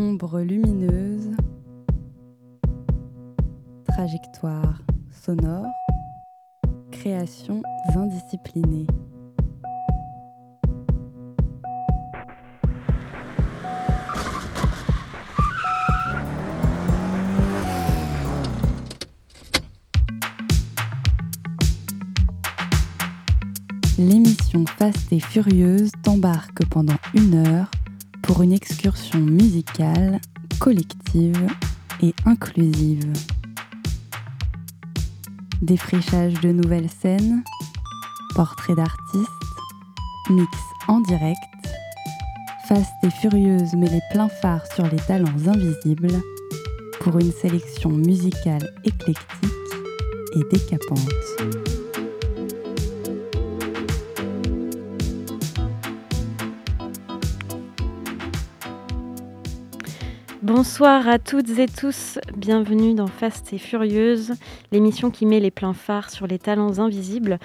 Ombre lumineuse, trajectoire sonore, créations indisciplinées. L'émission Fast et Furieuse t'embarque pendant une heure pour une excursion musicale, collective et inclusive. Défrichage de nouvelles scènes, portraits d'artistes, mix en direct, Fast et Furieuse met les pleins phares sur les talents invisibles pour une sélection musicale éclectique et décapante. Bonsoir à toutes et tous, bienvenue dans Fast et Furieuse, l'émission qui met les pleins phares sur les talents invisibles.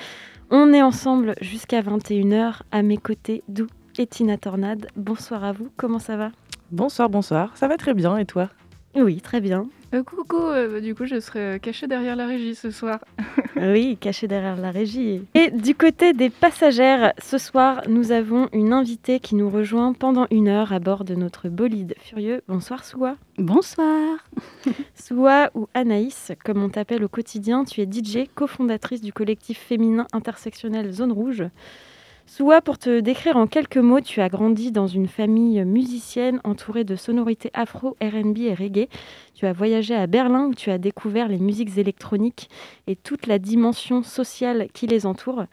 On est ensemble jusqu'à 21h, à mes côtés, Dou et Tina Tornade. Bonsoir à vous, comment ça va? Bonsoir, bonsoir, ça va très bien. Et toi? Oui, très bien. Euh, coucou, euh, du coup je serai cachée derrière la régie ce soir. oui, cachée derrière la régie. Et du côté des passagères, ce soir nous avons une invitée qui nous rejoint pendant une heure à bord de notre bolide furieux. Bonsoir Soua. Bonsoir. Soua ou Anaïs, comme on t'appelle au quotidien, tu es DJ, cofondatrice du collectif féminin intersectionnel Zone Rouge. Soua, pour te décrire en quelques mots, tu as grandi dans une famille musicienne entourée de sonorités afro, RB et reggae. Tu as voyagé à Berlin où tu as découvert les musiques électroniques et toute la dimension sociale qui les entoure.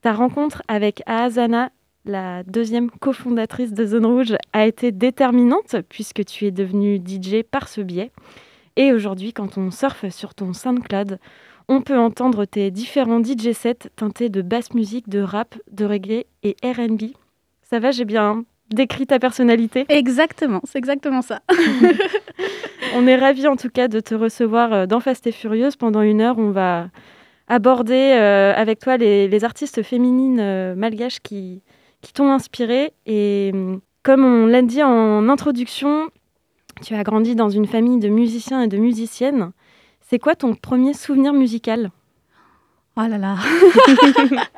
Ta rencontre avec Ahazana, la deuxième cofondatrice de Zone Rouge, a été déterminante puisque tu es devenue DJ par ce biais. Et aujourd'hui, quand on surfe sur ton SoundCloud, on peut entendre tes différents DJ sets teintés de basse musique, de rap, de reggae et RB. Ça va, j'ai bien décrit ta personnalité? Exactement, c'est exactement ça. on est ravis en tout cas de te recevoir euh, dans Fast et Furieuse. Pendant une heure, on va aborder euh, avec toi les, artistes féminines euh, malgaches qui, qui t'ont inspiré. Et mm, comme on l'a dit en introduction, tu as grandi dans une famille de musiciens et de musiciennes. C'est quoi ton premier souvenir musical? Oh là là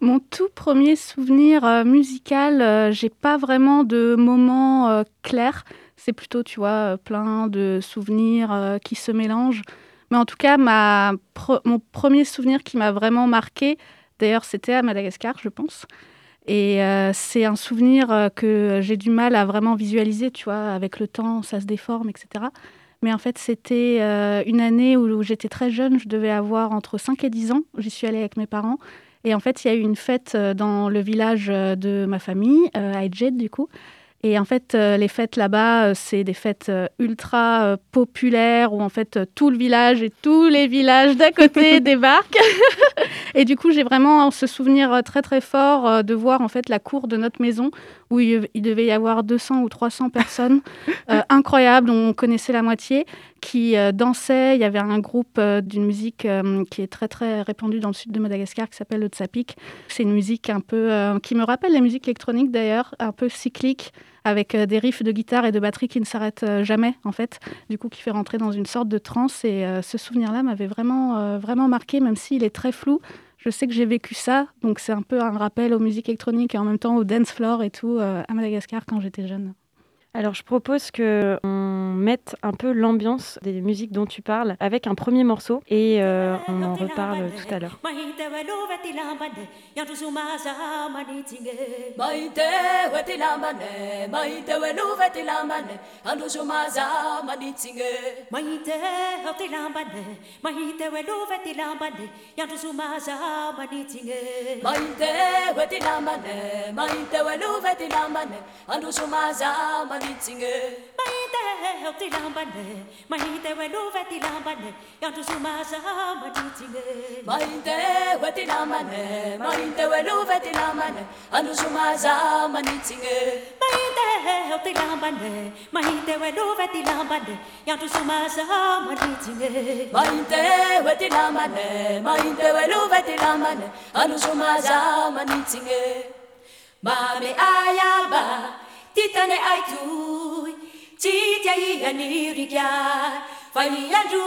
Mon tout premier souvenir euh, musical, euh, j'ai pas vraiment de moment euh, clair. C'est plutôt, tu vois, plein de souvenirs qui se mélangent. Mais en tout cas, ma mon premier souvenir qui m'a vraiment marqué, d'ailleurs, c'était à Madagascar, je pense. Et c'est un souvenir que j'ai du mal à vraiment visualiser, tu vois, avec le temps, ça se déforme, etc. Mais en fait, c'était euh, une année où, j'étais très jeune, je devais avoir entre 5 et 10 ans. J'y suis allée avec mes parents. Et en fait, il y a eu une fête euh, dans le village euh, de ma famille, à Edjed, du coup. Et en fait, les fêtes là-bas, c'est des fêtes ultra populaires où en fait tout le village et tous les villages d'à côté débarquent. et du coup, j'ai vraiment ce souvenir très très fort de voir en fait la cour de notre maison où il, devait y avoir 200 ou 300 personnes euh, incroyables, dont on connaissait la moitié, qui euh, dansaient. Il y avait un groupe euh, d'une musique qui est très très répandue dans le sud de Madagascar qui s'appelle le Tsapik. C'est une musique un peu qui me rappelle la musique électronique d'ailleurs, un peu cyclique avec des riffs de guitare et de batterie qui ne s'arrêtent jamais en fait, du coup qui fait rentrer dans une sorte de transe et ce souvenir-là m'avait vraiment vraiment marqué même s'il est très flou je sais que j'ai vécu ça, donc c'est un peu un rappel aux musiques électroniques et en même temps au dance floor et tout euh, à Madagascar quand j'étais jeune. Alors je propose que on mette un peu l'ambiance des musiques dont tu parles avec un premier morceau et euh, on en reparle tout à l'heure. manitsinge mahita help ty lambane. Mahita hoe lova ty lambane. Andro somaza manitsinge mahita hoe ty lambane. Mahita hoe lova ty lambane. Andro somaza manitsinge mahita help ty lambane mahita hoe ayaba titane ai tui chi tia i ani ri kya fai mi andru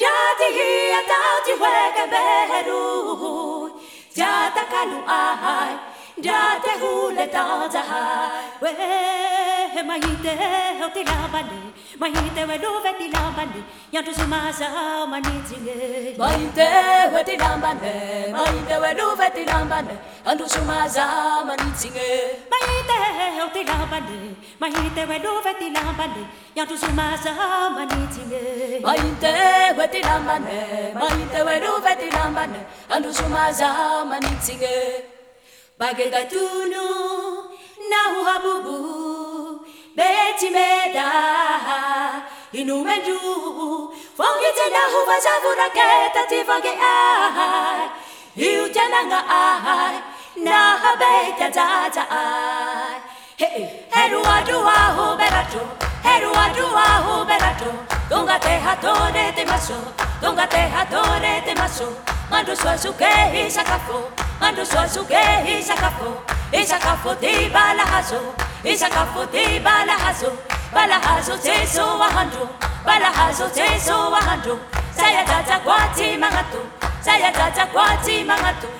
ja ti hi ata ti we ka beru. Ja ta kalu ai ja te hu le ta hai we mai te ho ti la bale mai te we do ve ti la bale ya tu suma sa mani tinge mai te we ti la bale mai te we do ve ti la ya tu suma sa mani tinge mai te ti lambane ma inte we do ve ti lambane ya tu suma sa ma ni ti me. Ma inte we ti lambane ma inte we do ve ti lambane an tu suma sa ma ni ti ge bagega tunu na hu habubu beti meda inumendu fongi tena hu va sa vuraketa ti fongi ai iu tena nga ai na habeta ta ta ai hey heru adua ho berato heru adua ho berato donga te hatore te maso donga te hatore te maso mando sua suke isakafo mando sua suke isakafo isakafo di balahazo isakafo di balahazo balahazo teso wahando balahazo teso wahando saya tata kwati mangato saya tata kwati mangato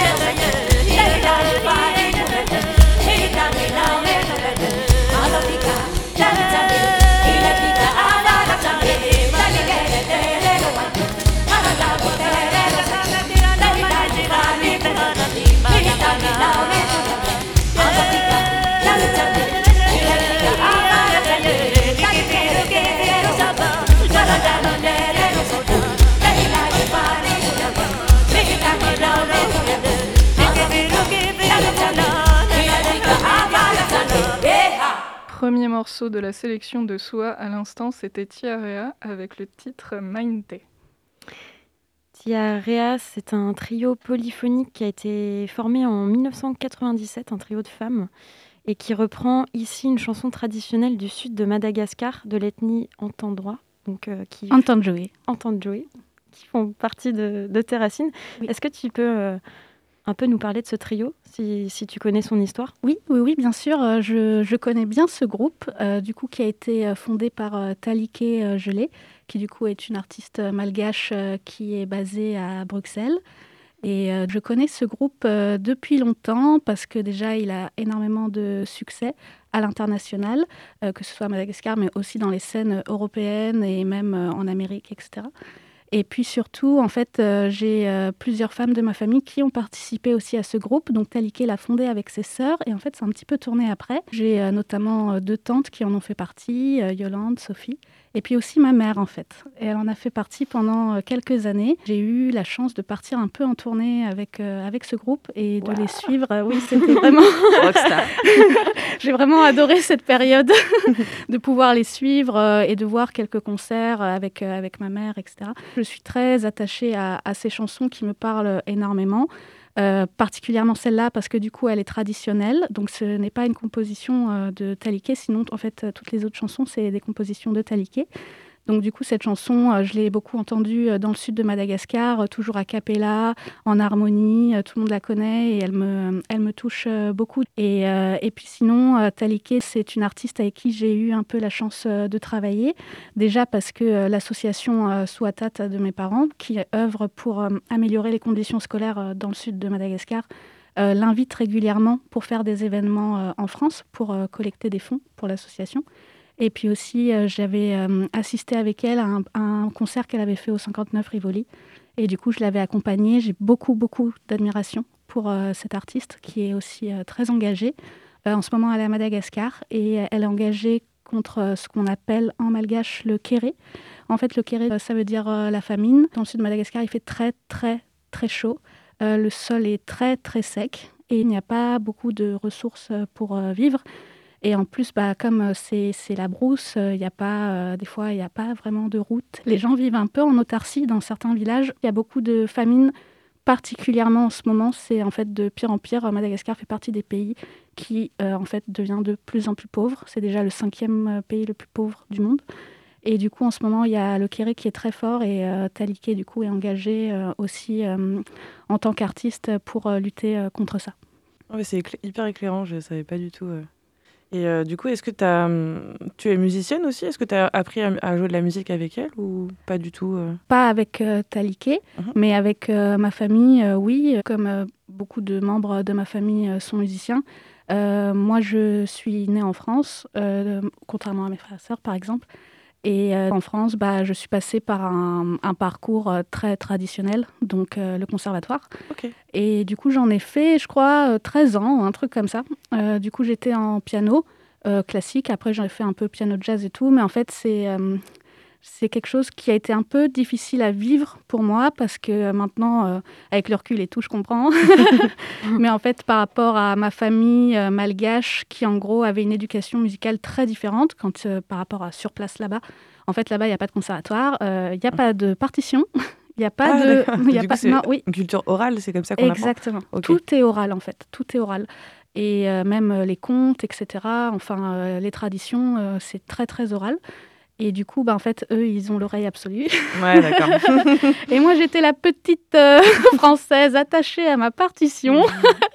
Premier morceau de la sélection de Soa à l'instant, c'était Tiarea avec le titre Mind Tiarea, c'est un trio polyphonique qui a été formé en 1997, un trio de femmes, et qui reprend ici une chanson traditionnelle du sud de Madagascar, de l'ethnie Entendroit. Donc, euh, qui qui font partie de, de tes racines. Oui. Est-ce que tu peux euh, un peu nous parler de ce trio, si, si tu connais son histoire? Oui, oui, oui, bien sûr. euh, Je, je connais bien ce groupe, euh, du coup, qui a été euh, fondé par euh, Talike Gelé, qui du coup est une artiste malgache qui est basée à Bruxelles. Et je connais ce groupe depuis longtemps parce que déjà, il a énormément de succès à l'international, que ce soit à Madagascar, mais aussi dans les scènes européennes et même en Amérique, etc. Et puis surtout, en fait, euh, j'ai euh, plusieurs femmes de ma famille qui ont participé aussi à ce groupe. Donc Talike l'a fondé avec ses sœurs et en fait, c'est un petit peu tourné après. J'ai euh, notamment deux tantes qui en ont fait partie, Yolande, Sophie, et puis aussi ma mère en fait. Et elle en a fait partie pendant euh, quelques années. J'ai eu la chance de partir un peu en tournée avec, euh, avec ce groupe et de les suivre. Oui, c'était vraiment... J'ai vraiment adoré cette période de pouvoir les suivre euh, et de voir quelques concerts avec, euh, avec ma mère, etc. Je suis très attachée à, à ces chansons qui me parlent énormément. Euh, particulièrement celle-là parce que du coup elle est traditionnelle, donc ce n'est pas une composition euh, de Talike, sinon en fait toutes les autres chansons c'est des compositions de Talike. Donc du coup cette chanson, euh, je l'ai beaucoup entendue euh, dans le sud de Madagascar, euh, toujours a cappella, en harmonie, tout le monde la connaît et elle me, elle me touche beaucoup. Et, et puis sinon, Talike, c'est une artiste avec qui j'ai eu un peu la chance de travailler. Déjà parce que l'association Suatat de mes parents, qui œuvre pour améliorer les conditions scolaires dans le sud de Madagascar, l'invite régulièrement pour faire des événements en France, pour collecter des fonds pour l'association. Et puis aussi, euh, j'avais euh, assisté avec elle à un, concert qu'elle avait fait au 59 Rivoli. Et du coup, je l'avais accompagnée. J'ai beaucoup, beaucoup d'admiration pour euh, cette artiste qui est aussi très engagée. En ce moment, elle est à Madagascar et elle est engagée contre ce qu'on appelle en malgache le kéré. En fait, le kéré, ça veut dire la famine. Dans le sud de Madagascar, il fait très, très, très chaud. Le sol est très, très sec et il n'y a pas beaucoup de ressources pour vivre. Et en plus, bah, comme euh, c'est la brousse, euh, il n'y a pas, euh, des fois, il n'y a pas vraiment de route. Les gens vivent un peu en autarcie dans certains villages. Il y a beaucoup de famine particulièrement en ce moment, c'est en fait de pire en pire. Madagascar fait partie des pays qui en fait devient de plus en plus pauvre. C'est déjà le cinquième pays le plus pauvre du monde. Et du coup, en ce moment, il y a le Kéré qui est très fort et euh, Taliké, du coup, est engagé euh, aussi euh, en tant qu'artiste pour lutter contre ça. c'est hyper éclairant, je ne savais pas du tout. Et du coup, est-ce que as, hum, tu es musicienne aussi? Est-ce que tu as appris à, jouer de la musique avec elle ou pas du tout Pas avec Taliké, mhm. mais avec ma famille, oui. Comme beaucoup de membres de ma famille sont musiciens, moi, je suis née en France, contrairement à mes frères et sœurs, par exemple. Et euh, en France, bah, je suis passée par un, parcours euh, très traditionnel, donc euh, le conservatoire. Et du coup, j'en ai fait, je crois, 13 ans, un truc comme ça. du coup, j'étais en piano classique. Après, j'en ai fait un peu piano jazz et tout. Mais en fait, c'est c'est quelque chose qui a été un peu difficile à vivre pour moi parce que maintenant, euh, avec le recul et tout, je comprends. Mais en fait, par rapport à ma famille euh, malgache qui, en gros, avait une éducation musicale très différente quand, euh, par rapport à sur place là-bas. En fait, là-bas, il n'y a pas de conservatoire, il n'y a pas de partition. Il n'y a pas ah, de. Y a pas, oui. Une culture orale, c'est comme ça qu'on Exactement. Tout est oral, en fait. Tout est oral. Et même les contes, etc. Enfin, les traditions, c'est très, très oral. Et du coup, bah, en fait, eux, ils ont l'oreille absolue. Ouais, d'accord. et moi, j'étais la petite euh, française attachée à ma partition.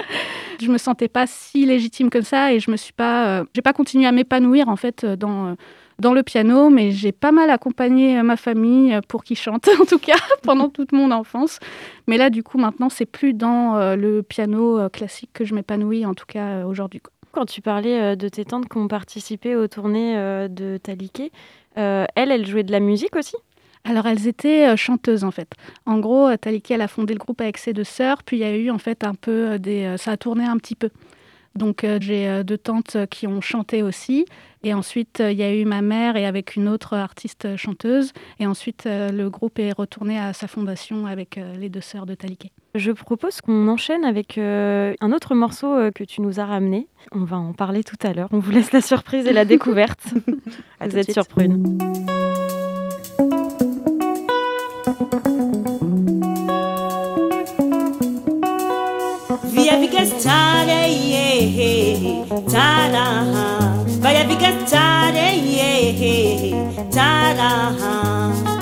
je me sentais pas si légitime que ça et je me suis pas, euh, j'ai pas continué à m'épanouir en fait euh, dans dans le piano, mais j'ai pas mal accompagné ma famille pour qu'ils chantent, en tout cas, pendant toute mon enfance. Mais là, du coup, maintenant, c'est plus dans le piano classique que je m'épanouis, en tout cas aujourd'hui. Quand tu parlais de tes tantes qui ont participé aux tournées de Taliké, euh, elle, elle jouait de la musique aussi? Alors elles étaient euh, chanteuses en fait. En gros, euh, Taliki elle a fondé le groupe avec ses deux sœurs, puis il y a eu en fait un peu des, ça a tourné un petit peu. Donc euh, j'ai euh, deux tantes euh, qui ont chanté aussi. Et ensuite, il y a eu ma mère et avec une autre artiste chanteuse. Et ensuite, le groupe est retourné à sa fondation avec les deux sœurs de Taliké. Je propose qu'on enchaîne avec un autre morceau que tu nous as ramené. On va en parler tout à l'heure. On vous laisse la surprise et la découverte. Vous êtes sur Prune. Via Taraha, vaya ficar tare, taraha.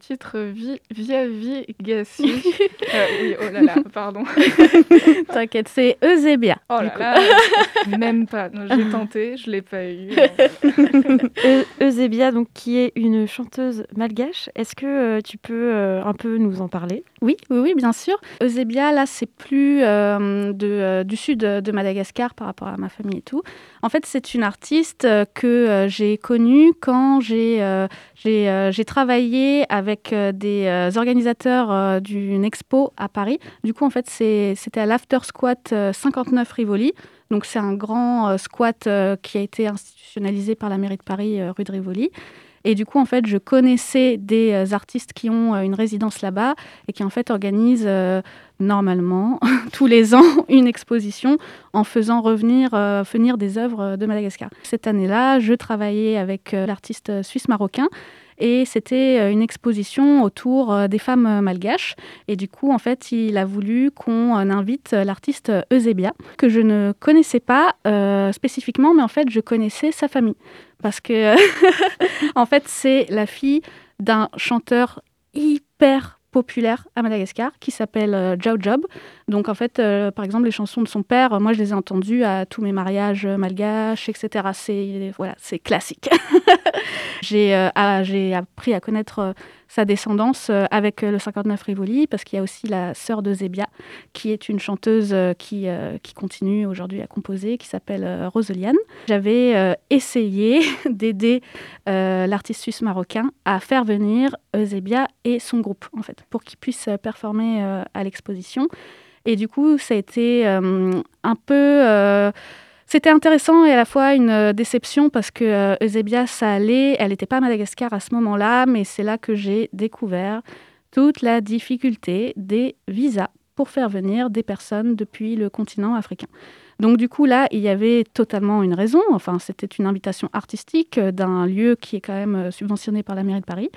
Titre Vi Via Gassi. euh, oui, oh là là, pardon. T'inquiète, c'est Eusebia. Oh là là, même pas. J'ai tenté, je l'ai pas eu. Eusebia, donc, qui est une chanteuse malgache. Est-ce que euh, tu peux euh, un peu nous en parler? Oui, oui, oui, bien sûr. Eusebia, là, c'est plus euh, euh, du sud de Madagascar par rapport à ma famille et tout. En fait, c'est une artiste euh, que j'ai connue quand j'ai travaillé avec des organisateurs d'une expo à Paris. Du coup, en fait, c'était à l'After Squat euh, 59 Rivoli. Donc, c'est un grand squat qui a été institutionnalisé par la mairie de Paris, rue de Rivoli. Et du coup, en fait, je connaissais des euh, artistes qui ont euh, une résidence là-bas et qui, en fait, organisent euh, normalement tous les ans une exposition en faisant revenir euh, venir des œuvres de Madagascar. Cette année-là, je travaillais avec euh, l'artiste suisse-marocain et c'était euh, une exposition autour euh, des femmes malgaches. Et du coup, en fait, il a voulu qu'on invite l'artiste Eusebia, que je ne connaissais pas spécifiquement, mais en fait, je connaissais sa famille. Parce que, en fait, c'est la fille d'un chanteur hyper populaire à Madagascar qui s'appelle euh, Job. Donc en fait, euh, par exemple, les chansons de son père, euh, moi je les ai entendues à tous mes mariages malgaches, etc. C'est voilà, c'est classique. j'ai euh, j'ai appris à connaître euh, sa descendance euh, avec le 59 Rivoli parce qu'il y a aussi la sœur de Zébia qui est une chanteuse qui, continue aujourd'hui à composer, qui s'appelle Roseliane. J'avais essayé d'aider l'artiste suisse marocain à faire venir Eusebia et son groupe, en fait, pour qu'ils puissent performer à l'exposition. Et du coup, ça a été un peu... c'était intéressant et à la fois une euh, déception parce que euh, Eusebia, ça allait, elle n'était pas à Madagascar à ce moment-là, mais c'est là que j'ai découvert toute la difficulté des visas pour faire venir des personnes depuis le continent africain. Donc du coup, là, il y avait totalement une raison. Enfin, c'était une invitation artistique euh, d'un lieu qui est quand même subventionné par la mairie de Paris.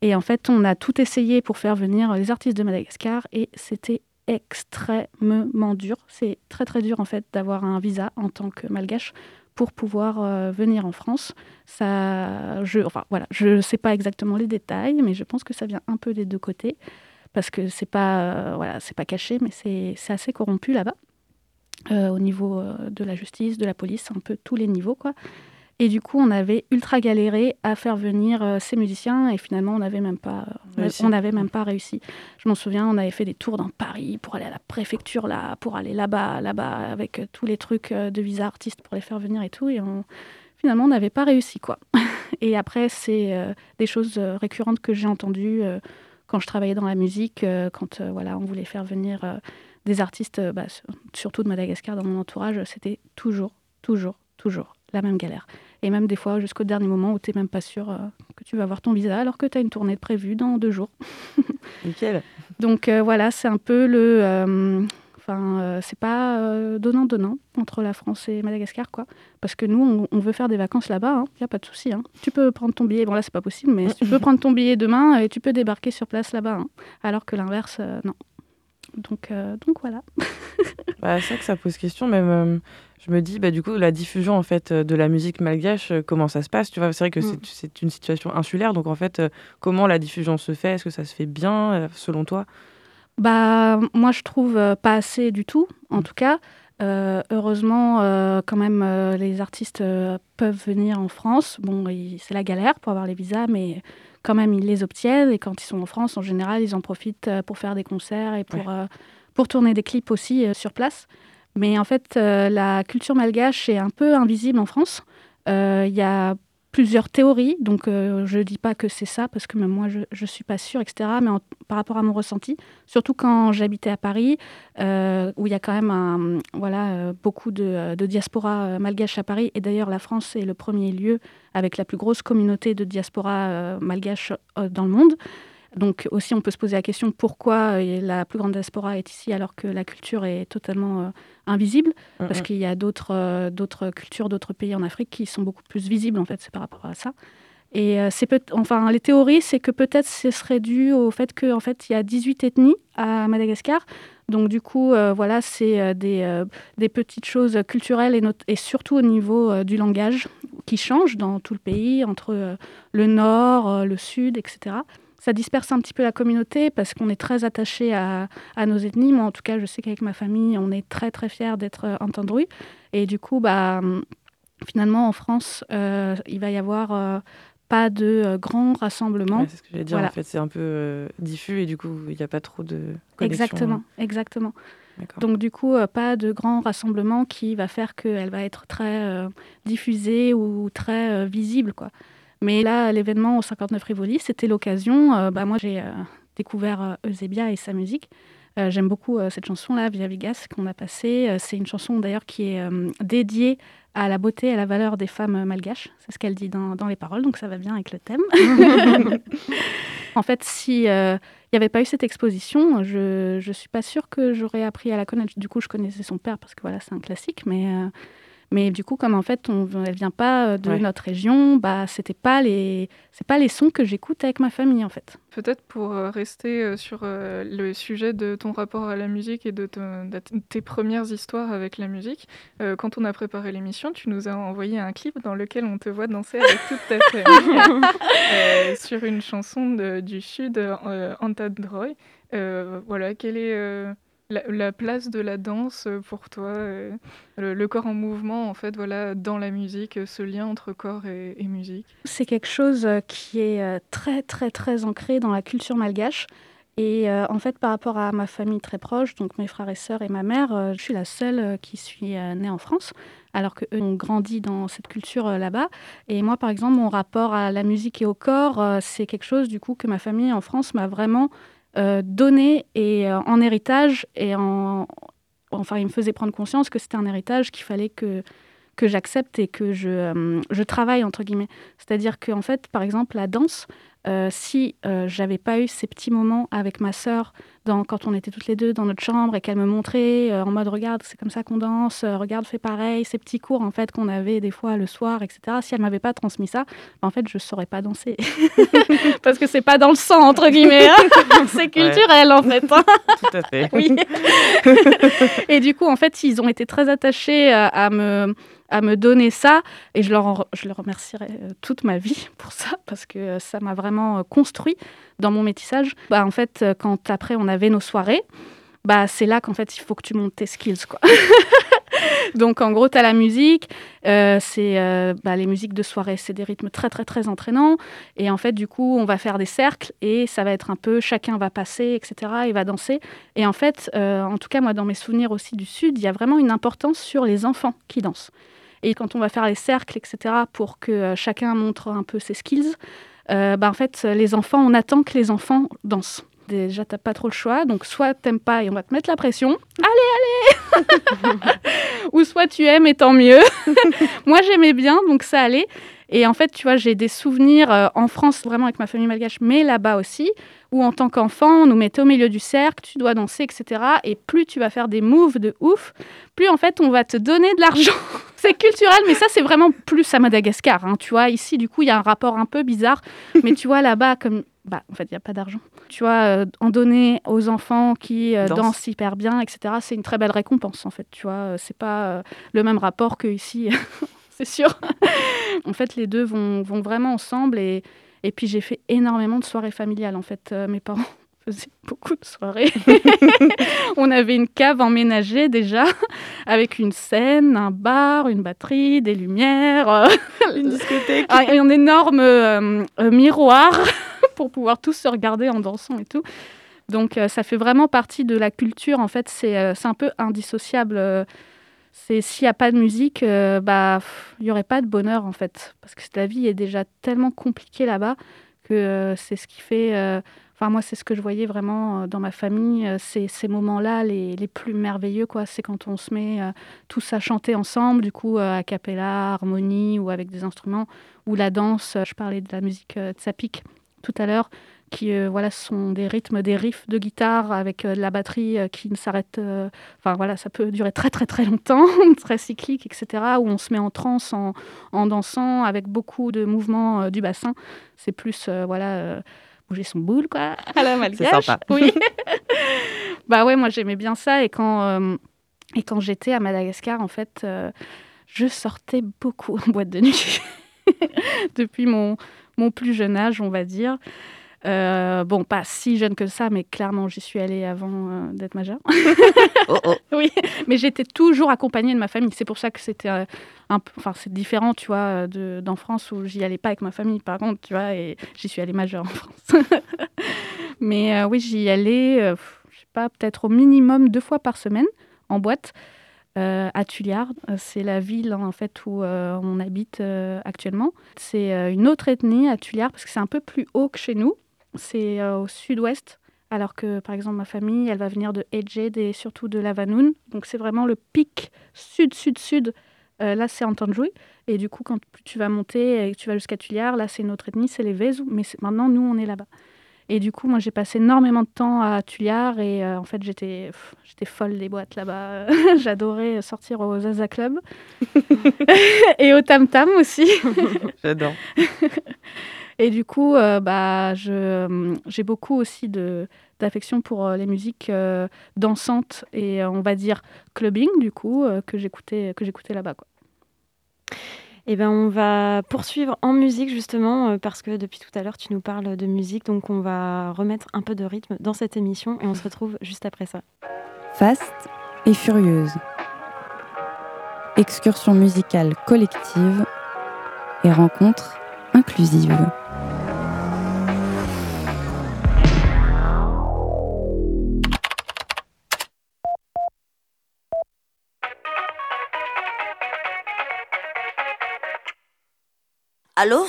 Et en fait, on a tout essayé pour faire venir les artistes de Madagascar et c'était extrêmement dur. C'est très très dur en fait d'avoir un visa en tant que malgache pour pouvoir euh, venir en France. Ça, je, enfin voilà, sais pas exactement les détails, mais je pense que ça vient un peu des deux côtés parce que c'est pas euh, voilà, pas caché, mais c'est assez corrompu là-bas euh, au niveau de la justice, de la police, un peu tous les niveaux quoi. Et du coup, on avait ultra galéré à faire venir euh, ces musiciens et finalement, on n'avait même pas, euh, Réussi. on n'avait même pas réussi. Je m'en souviens, on avait fait des tours dans Paris pour aller à la préfecture là, pour aller là-bas, là-bas avec euh, tous les trucs de visa artistes pour les faire venir et tout. Et on- finalement, on n'avait pas réussi quoi. et après, c'est des choses récurrentes que j'ai entendues quand je travaillais dans la musique, quand voilà, on voulait faire venir des artistes, bah, sur- surtout de Madagascar dans mon entourage, c'était toujours, toujours, toujours la même galère. Et même des fois jusqu'au dernier moment où tu n'es même pas sûr euh, que tu vas avoir ton visa alors que tu as une tournée de prévue dans deux jours. Nickel. Donc euh, voilà, c'est un peu le. euh, Enfin, c'est pas donnant-donnant entre la France et Madagascar, quoi. Parce que nous, on, on veut faire des vacances là-bas, il n'y a pas de souci. hein. Tu peux prendre ton billet, bon là, c'est pas possible, mais tu peux prendre ton billet demain et tu peux débarquer sur place là-bas. hein. Alors que l'inverse, non. Donc, euh, donc voilà. Bah, c'est vrai que ça pose question. Même, euh, je me dis, bah, du coup, la diffusion en fait de la musique malgache, euh, comment ça se passe Tu vois, c'est vrai que Mm. c'est- c'est une situation insulaire. Donc en fait, euh, comment la diffusion se fait? Est-ce que ça se fait bien, euh, selon toi? Bah, moi, je trouve pas assez du tout, en tout cas. Euh, heureusement, euh, quand même, euh, les artistes peuvent venir en France. Bon, c'est la galère pour avoir les visas, mais quand même, ils les obtiennent. Et quand ils sont en France, en général, ils en profitent pour faire des concerts et pour, pour tourner des clips aussi sur place. Mais en fait, euh, la culture malgache est un peu invisible en France. Euh, Il y a plusieurs théories, donc euh, je ne dis pas que c'est ça, parce que même moi, je ne suis pas sûre, etc. Mais par rapport à mon ressenti, surtout quand j'habitais à Paris, où il y a quand même voilà, beaucoup de, de diaspora malgache à Paris. Et d'ailleurs, la France est le premier lieu avec la plus grosse communauté de diaspora malgache dans le monde. Donc aussi, on peut se poser la question pourquoi euh, la plus grande diaspora est ici alors que la culture est totalement euh, invisible? Mm, parce mm. qu'il y a d'autres euh, d'autres cultures, d'autres pays en Afrique qui sont beaucoup plus visibles en fait, c'est par rapport à ça. Et euh, c'est enfin les théories, c'est que peut-être ce serait dû au fait qu'en fait il y a 18 ethnies à Madagascar. Donc du coup, voilà, c'est des, des petites choses culturelles et, et surtout au niveau du langage qui changent dans tout le pays, entre le nord, le sud, etc ça disperse un petit peu la communauté parce qu'on est très attaché à, nos ethnies. Moi, en tout cas, je sais qu'avec ma famille, on est très très fiers d'être entendus. Et du coup, bah, finalement, en France, il va y avoir pas de euh, grands rassemblements. c'est ce que j'allais dire, en fait, c'est un peu euh, diffus et du coup, il n'y a pas trop de connexion. Exactement, exactement. Donc du coup, euh, pas de grands rassemblements qui va faire qu'elle va être très diffusée ou très visible, quoi. Mais là, l'événement au 59 Rivoli, c'était l'occasion. bah, moi, j'ai découvert Eusebia et sa musique. J'aime beaucoup cette chanson-là, Via Vigas, qu'on a passée. c'est une chanson d'ailleurs qui est dédiée à la beauté et à la valeur des femmes malgaches. C'est ce qu'elle dit dans, les paroles, donc ça va bien avec le thème. en fait, si il euh, n'y avait pas eu cette exposition, je ne suis pas sûre que j'aurais appris à la connaître. Du coup, je connaissais son père parce que voilà, c'est un classique, mais euh, mais du coup, comme en fait, on, elle vient pas euh, de notre région, bah, c'était pas les, c'est pas les sons que j'écoute avec ma famille en fait. Peut-être pour euh, rester euh, sur le sujet de ton rapport à la musique et de, tes premières histoires avec la musique, quand on a préparé l'émission, tu nous as envoyé un clip dans lequel on te voit danser avec toute ta famille sur une chanson du sud, Antadroy. voilà, quelle est la, place de la danse euh, pour toi, euh, le, corps en mouvement, en fait, voilà, dans la musique, ce lien entre corps et, musique C'est quelque chose euh, qui est très, très, très ancré dans la culture malgache. Et en fait, par rapport à ma famille très proche, donc mes frères et sœurs et ma mère, je suis la seule qui suis née en France, alors qu'eux ont grandi dans cette culture là-bas. Et moi, par exemple, mon rapport à la musique et au corps, c'est quelque chose du coup que ma famille en France m'a vraiment euh, donné et euh, en héritage et en enfin il me faisait prendre conscience que c'était un héritage qu'il fallait que que j'accepte et que je, euh, je travaille entre guillemets. C'est-à-dire que en fait, par exemple, la danse, euh, si euh, j'avais pas eu ces petits moments avec ma sœur quand on était toutes les deux dans notre chambre et qu'elle me montrait euh, en mode regarde c'est comme ça qu'on danse regarde fais pareil ces petits cours en fait qu'on avait des fois le soir etc si elle m'avait pas transmis ça en fait je saurais pas danser. Parce que c'est pas dans le sang entre guillemets hein. c'est culturel en fait hein. tout à fait. Oui. Et du coup en fait ils ont été très attachés à me à me donner ça. Et je leur, je remercierai euh, toute ma vie pour ça, parce que euh, ça m'a vraiment euh, construit dans mon métissage. Bah, en fait, quand après on avait nos soirées, bah, c'est là qu'en fait il faut que tu montes tes skills. Quoi. Donc en gros, tu as la musique, c'est bah, les musiques de soirée, c'est des rythmes très très très entraînants. Et en fait, du coup, on va faire des cercles et ça va être un peu chacun va passer, etc. et va danser. Et en fait, en tout cas, moi, dans mes souvenirs aussi du Sud, il y a vraiment une importance sur les enfants qui dansent. Et quand on va faire les cercles, etc., pour que euh, chacun montre un peu ses skills, euh, bah, en fait, les enfants, on attend que les enfants dansent. Déjà, t'as pas trop le choix, donc soit t'aimes pas et on va te mettre la pression, allez, allez Ou soit tu aimes et tant mieux. Moi, j'aimais bien, donc ça allait. Et en fait, tu vois, j'ai des souvenirs euh, en France, vraiment avec ma famille malgache, mais là-bas aussi, où en tant qu'enfant, on nous mettait au milieu du cercle, tu dois danser, etc. Et plus tu vas faire des moves de ouf, plus en fait, on va te donner de l'argent. c'est culturel, mais ça, c'est vraiment plus à Madagascar. Hein, tu vois, ici, du coup, il y a un rapport un peu bizarre. Mais tu vois, là-bas, comme bah, en fait, il n'y a pas d'argent. Tu vois, euh, en donner aux enfants qui euh, dansent hyper bien, etc., c'est une très belle récompense, en fait. Tu vois, c'est pas le même rapport que ici c'est sûr. en fait, les deux vont, vont vraiment ensemble. Et, et puis, j'ai fait énormément de soirées familiales. En fait, euh, mes parents faisaient beaucoup de soirées. on avait une cave emménagée déjà, avec une scène, un bar, une batterie, des lumières, euh, une discothèque. Et un énorme euh, miroir pour pouvoir tous se regarder en dansant et tout. Donc, ça fait vraiment partie de la culture. En fait, c'est un peu indissociable c'est s'il n'y a pas de musique, euh, bah il n'y aurait pas de bonheur en fait, parce que la vie est déjà tellement compliquée là-bas que euh, c'est ce qui fait. Euh, enfin moi c'est ce que je voyais vraiment dans ma famille, c'est ces moments-là les, les, plus merveilleux quoi. C'est quand on se met tous à chanter ensemble, du coup a cappella, harmonie ou avec des instruments, ou la danse. Je parlais de la musique tsapik tout à l'heure qui euh, voilà, sont des rythmes, des riffs de guitare avec euh, de la batterie euh, qui ne s'arrête. Enfin voilà, ça peut durer très très très longtemps, très cyclique, etc. Où on se met en transe en, en dansant avec beaucoup de mouvements du bassin. C'est plus voilà bouger son boule quoi à la malgache. Sympa. Oui. bah ouais, moi j'aimais bien ça et quand et quand j'étais à Madagascar en fait je sortais beaucoup en boîte de nuit depuis mon, mon plus jeune âge, on va dire. Euh, bon, pas si jeune que ça, mais clairement, j'y suis allée avant euh, d'être majeure. oh, oh. Oui, mais j'étais toujours accompagnée de ma famille. C'est pour ça que c'était euh, un peu, enfin, c'est différent, tu vois, d'en France où j'y allais pas avec ma famille, par contre, tu vois, et j'y suis allée majeure en France. mais oui, j'y allais, je sais pas, peut-être au minimum deux fois par semaine en boîte. à Tulliard, c'est la ville en fait où on habite actuellement. C'est une autre ethnie à Tulliard parce que c'est un peu plus haut que chez nous c'est euh, au sud-ouest, alors que par exemple ma famille, elle va venir de Edjed et surtout de Lavanoun. Donc c'est vraiment le pic sud-sud-sud. Euh, là, c'est Antanjoui. Et du coup, quand tu vas monter et tu vas jusqu'à Tuliar, là, c'est notre ethnie, c'est les Vezou. Mais maintenant, nous, on est là-bas. Et du coup, moi, j'ai passé énormément de temps à Tuliar et euh, en fait, j'étais, j'étais folle des boîtes là-bas. J'adorais sortir au Zaza Club et au Tam Tam aussi. J'adore. Et du coup, euh, bah, je, j'ai beaucoup aussi de, d'affection pour euh, les musiques euh, dansantes et on va dire clubbing, du coup, que, j'écoutais, que j'écoutais là-bas. Quoi. Eh ben, on va poursuivre en musique justement parce que depuis tout à l'heure tu nous parles de musique, donc on va remettre un peu de rythme dans cette émission et on se retrouve juste après ça. Fast et furieuse. Excursion musicale collective et rencontre inclusive. Allô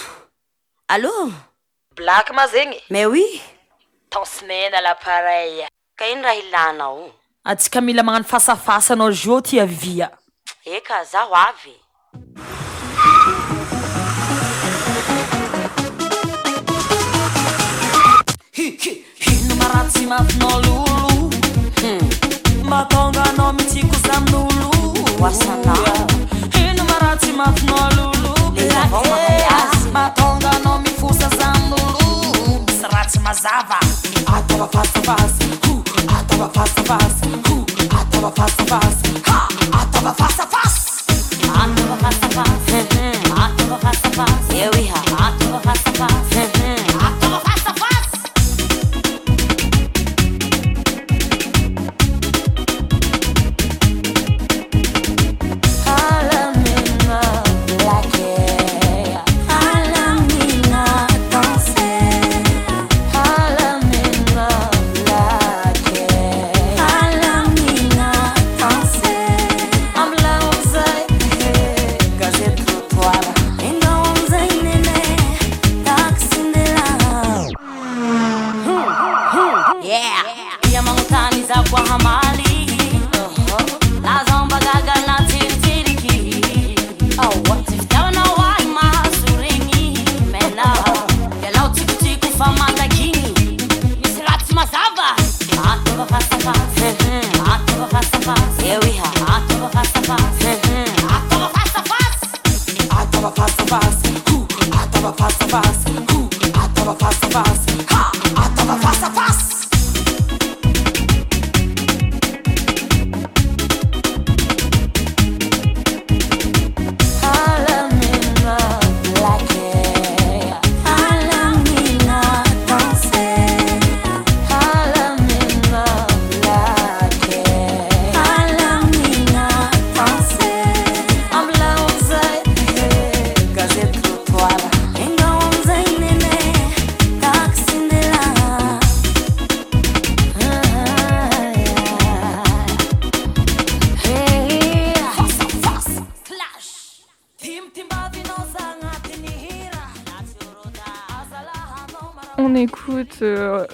Allô black mazegny mais oui tansemena lapareil ka ino raha ilanao atsika mila magnano fasafasa anao zio ty avia eka zaho avy ino maratsy mafinao fast, fast.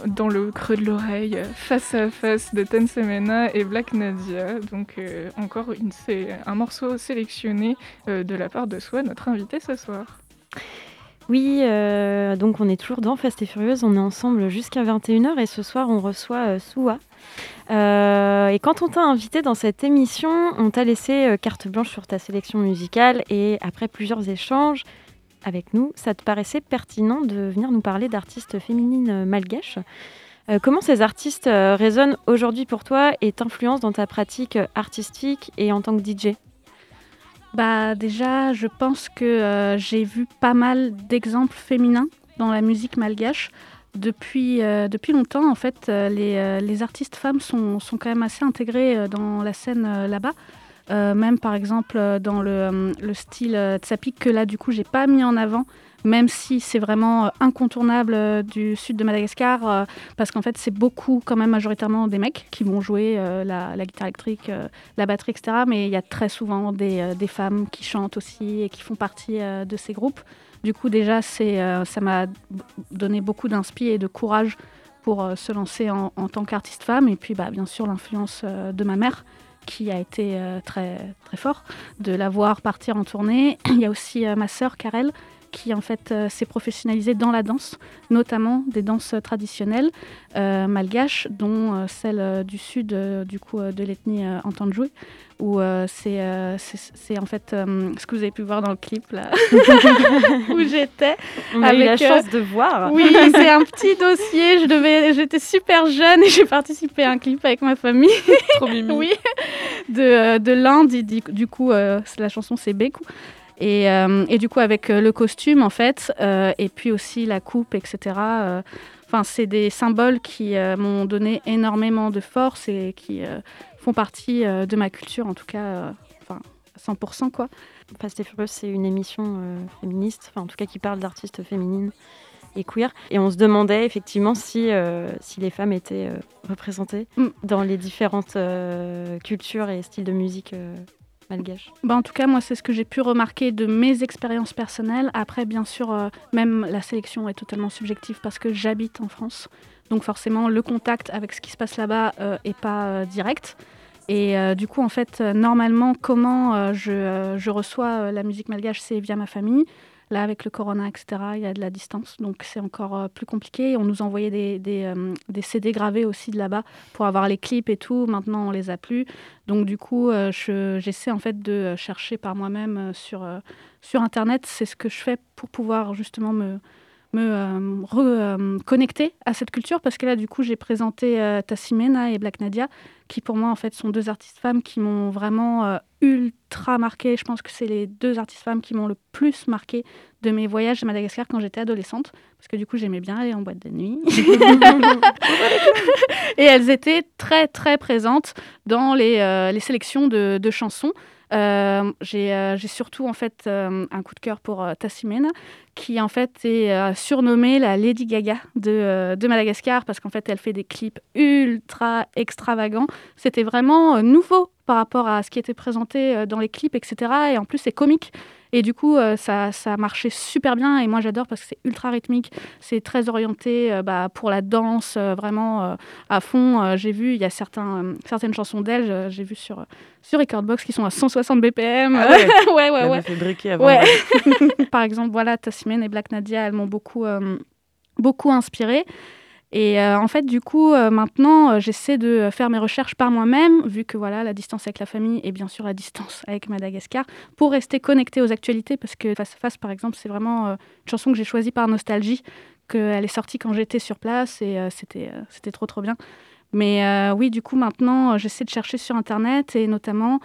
Dans le creux de l'oreille euh, Face à face de Tensemena et Black Nadia. Donc euh, encore un morceau sélectionné euh, de la part de Soi, notre invité ce soir. Oui, donc on est toujours dans Fast et Furieuse, on est ensemble jusqu'à 21h et ce soir on reçoit Soua. Et quand on t'a invité dans cette émission, on t'a laissé carte blanche sur ta sélection musicale et après plusieurs échanges avec nous, ça te paraissait pertinent de venir nous parler d'artistes féminines malgaches. Euh, comment ces artistes euh, résonnent aujourd'hui pour toi et t'influencent dans ta pratique artistique et en tant que DJ Bah déjà, je pense que euh, j'ai vu pas mal d'exemples féminins dans la musique malgache. Depuis, depuis longtemps, en fait, les, les artistes femmes sont, sont quand même assez intégrées dans la scène là-bas. Euh, même par exemple euh, dans le, euh, le style tsapik que là, du coup, j'ai pas mis en avant, même si c'est vraiment incontournable du sud de Madagascar, parce qu'en fait, c'est beaucoup quand même majoritairement des mecs qui vont jouer la, guitare électrique, la batterie, etc. Mais il y a très souvent des, femmes qui chantent aussi et qui font partie de ces groupes. Du coup, déjà, ça m'a donné beaucoup d'inspi et de courage pour se lancer en, en tant qu'artiste femme. Et puis, bah, bien sûr, l'influence de ma mère, qui a été euh, très, très fort, de la voir partir en tournée. Il y a aussi euh, ma sœur, Karel, qui en fait euh, s'est professionnalisée dans la danse, notamment des danses traditionnelles euh, malgaches, dont euh, celle du sud, du coup, de l'ethnie Entendjoui, où c'est en fait ce que vous avez pu voir dans le clip là, où j'étais. On a eu la Avec, chance de voir. Oui, c'est un petit dossier. Je devais, j'étais super jeune et j'ai participé à un clip avec ma famille. Trop mimi. oui, de, de l'Inde. Du, du coup, la chanson c'est Beku. Et, euh, et du coup, avec euh, le costume, en fait, euh, et puis aussi la coupe, etc. Enfin, c'est des symboles qui m'ont donné énormément de force et qui font partie de ma culture, en tout cas, enfin, à 100%, quoi. Fast et Furious, c'est une émission féministe, enfin en tout cas qui parle d'artistes féminines et queer. Et on se demandait effectivement si, euh, si les femmes étaient euh, représentées Mm. dans les différentes euh, cultures et styles de musique euh. Bah, en tout cas, moi, c'est ce que j'ai pu remarquer de mes expériences personnelles. Après, bien sûr, euh, même la sélection est totalement subjective parce que j'habite en France. Donc forcément, le contact avec ce qui se passe là-bas euh, est pas euh, direct. Et euh, du coup, en fait, euh, normalement, comment euh, je, euh, je reçois euh, la musique malgache, c'est via ma famille. Là, avec le corona, etc., il y a de la distance, donc c'est encore euh, plus compliqué. On nous envoyait des, des, euh, CD gravés aussi de là-bas pour avoir les clips et tout. Maintenant, on les a plus. Donc du coup, euh, je- j'essaie en fait de chercher par moi-même sur, sur Internet. C'est ce que je fais pour pouvoir justement me, me reconnecter à cette culture parce que là, du coup, j'ai présenté euh, Tassimena et Black Nadia, qui pour moi, en fait, sont deux artistes femmes qui m'ont vraiment euh, ultra marqué. Je pense que c'est les deux artistes femmes qui m'ont le plus marqué de mes voyages à Madagascar quand j'étais adolescente, parce que du coup, j'aimais bien aller en boîte de nuit. et elles étaient très, très présentes dans les, euh, les sélections de, de chansons. Euh, j'ai euh, surtout en fait euh, un coup de cœur pour euh, Tassimena, qui en fait est euh, surnommée la Lady Gaga de, euh, de Madagascar parce qu'en fait elle fait des clips ultra extravagants. C'était vraiment euh, nouveau par rapport à ce qui était présenté dans les clips, etc. Et en plus c'est comique. Et du coup, ça, ça marchait super bien. Et moi, j'adore parce que c'est ultra rythmique. C'est très orienté bah, pour la danse, vraiment à fond. J'ai vu, il y a certains, certaines chansons d'elle, j'ai vu sur, sur Recordbox qui sont à 160 BPM. Ah ouais. ouais, ouais, ouais. fait avant. Ouais. Par exemple, voilà, Et Black Nadia, elles m'ont beaucoup, euh, beaucoup inspirée. Et euh, en fait, du coup, euh, maintenant, j'essaie de faire mes recherches par moi-même, vu que voilà, la distance avec la famille et bien sûr la distance avec Madagascar, pour rester connectée aux actualités, parce que Face à Face, par exemple, c'est vraiment une chanson que j'ai choisie par nostalgie, qu'elle est sortie quand j'étais sur place et c'était, c'était trop trop bien. Mais oui, du coup, maintenant, j'essaie de chercher sur Internet et notamment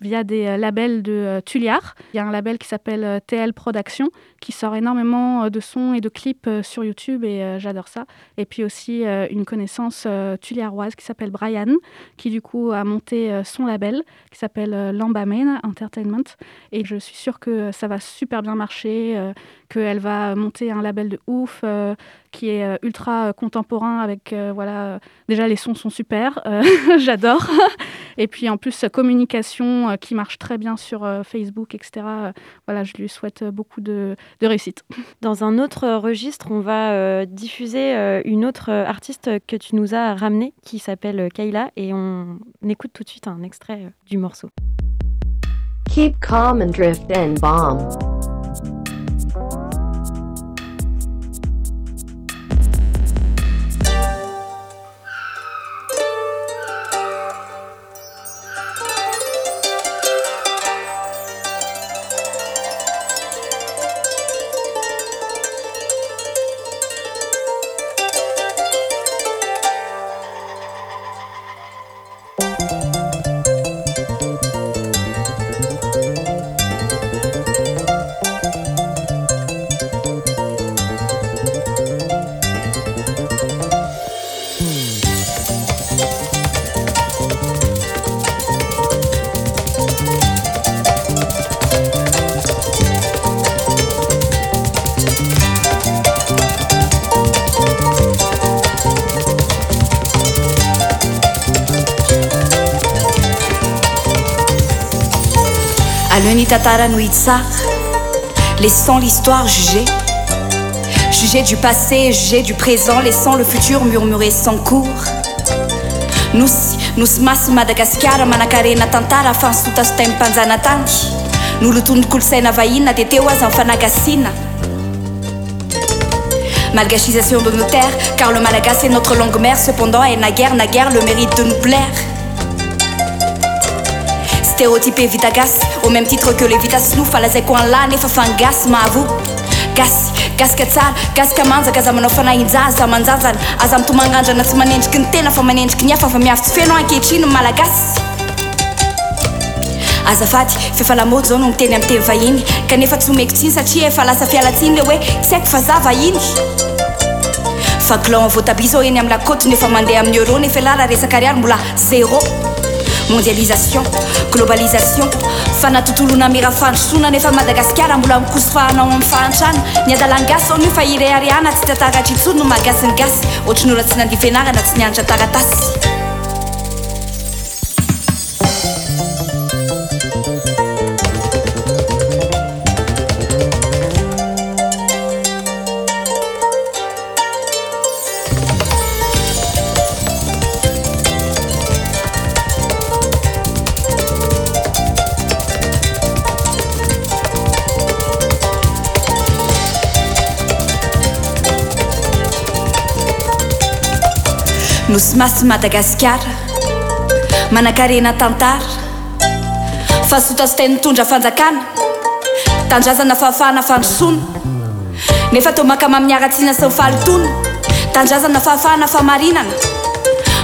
via des euh, labels de euh, Tuliar. Il y a un label qui s'appelle euh, TL Production qui sort énormément euh, de sons et de clips sur YouTube et j'adore ça. Et puis aussi une connaissance tuliaroise qui s'appelle Brian qui du coup a monté son label qui s'appelle Lambamena Entertainment et je suis sûre que ça va super bien marcher, qu'elle va monter un label de ouf qui est euh, ultra euh, contemporain avec euh, voilà euh, déjà les sons sont super, euh, j'adore. Et puis en plus, sa communication euh, qui marche très bien sur euh, Facebook, etc. Euh, voilà, je lui souhaite beaucoup de, de réussite. Dans un autre registre, on va euh, diffuser euh, une autre artiste que tu nous as ramenée qui s'appelle Kayla et on écoute tout de suite un extrait euh, du morceau. Keep calm and drift and bomb. Itsara Laissons l'histoire juger. Juger du passé, juger du présent Laissons le futur murmurer sans cours. Nosy nosy masy madagasikara manakarena tantara tamin'ny mpanjana tany noloton'ny kolosaina vahina dia teo azy fanagasiana Malgachisation de nos terres, car le malagas est notre langue mère, cependant elle n'a guère, n'a guère le mérite de nous plaire. Stéréotypé vitagas, Au même titre que les vitas nous falazay ko anlany efa fangasy mavo gasy gasika tsara gasika manjaka aza manao fanahinjaza manjajany aza mito tsy manendriky ny tena fa manendriky ny hafa fa miafy tsy feno ankehitriny malagasy azafady fefalamoty zao no miteny amin'ny teny vahiny kanefa tsy homeko tsiny satria efa lasa fialatsiny le hoe tsy haiko fa za vahiny fa glan voatabi zao eny amin'nylakôty no nefa mandeha amin'ny euro nefa lah raha resaka ariary mbola zéro. Mondialisation globalisation fa natotolona mirafandrosoana nefa madagasikara mbola mikosofahanao amin'ny fahantrana. Ny adalangasy on'io fa ireariana tsy tataratritsony no mahagasiny gasy ohatrany ora tsy nandifianarana tsy nianatra taratasy. sy masy madagasikara. Manan-karena tantara. Fahasotatsy tay nitondra fanjakana. Tandrazana fahafahana fandrosoana. Nefa to makama amin'ny sy ny fahalotoana tandrazana fahafahana famarinana.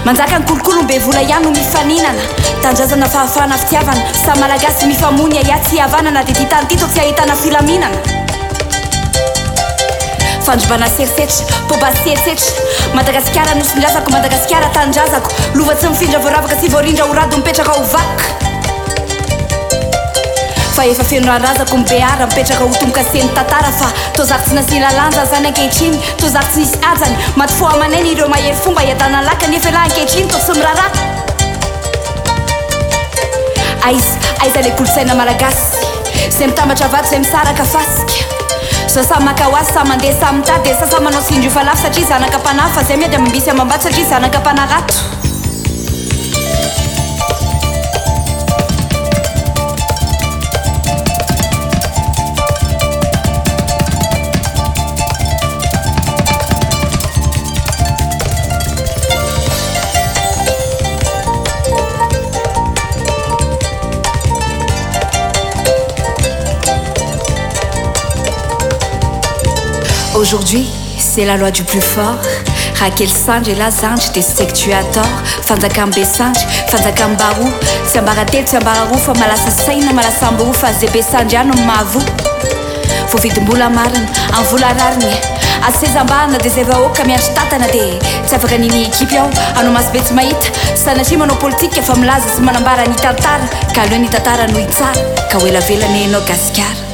Manjaka ny kolokolo mbe vola ihany no mifaninana. Tandrazana fahafahana fitiavana. Sa malagasy mifamonya ia tsy havanana dia titany tito tsy hahitana filaminana. fandribana serisetra poba serisetra madagasikara nosy madagasikara tandrazako lova tsy mifindra voaravaka sy voarindra ho rado mipetraka ho vaka fa efa fenonranrazako mibeara mipetraka ho tomokaseny tantara fa tozako tsy nasilalanja zany ankehitriny tozako tsy nisy ajany. Matofoamaneny ireo mahery fomba hiadana laka nefa elahy ankehitriny to tsy miraraha aiza aiza le kolontsaina malagasy. Zay mitambatra vato zay misaraka fasika. so samaka oazy sa mandeha samytady sasa manao sindryo fa lafy satria zanaka mpanafa zay miady amimbisy amambady satria zanaka mpanarato Aujourd'hui, c'est la loi du plus fort. Raquel Sanj et la Zanj, t'es sais que tu as tort. Fanzakambe Sanj, Fanzakambaru. Siambaratel, Siambararu, fa malasa saina, malasambu, fa zebe Sanjano mavu. Vao vidim-bola marina, amin'ny vola rariny asezambana dia zay vahoaka miandry tatana dia tsy afaka niny ekipy aho anao masy be tsy mahita sanatria manao politika fa milaza sy manambara ny tantara ka aleo ny tantara no itsara ka ho elavelany anao gasikara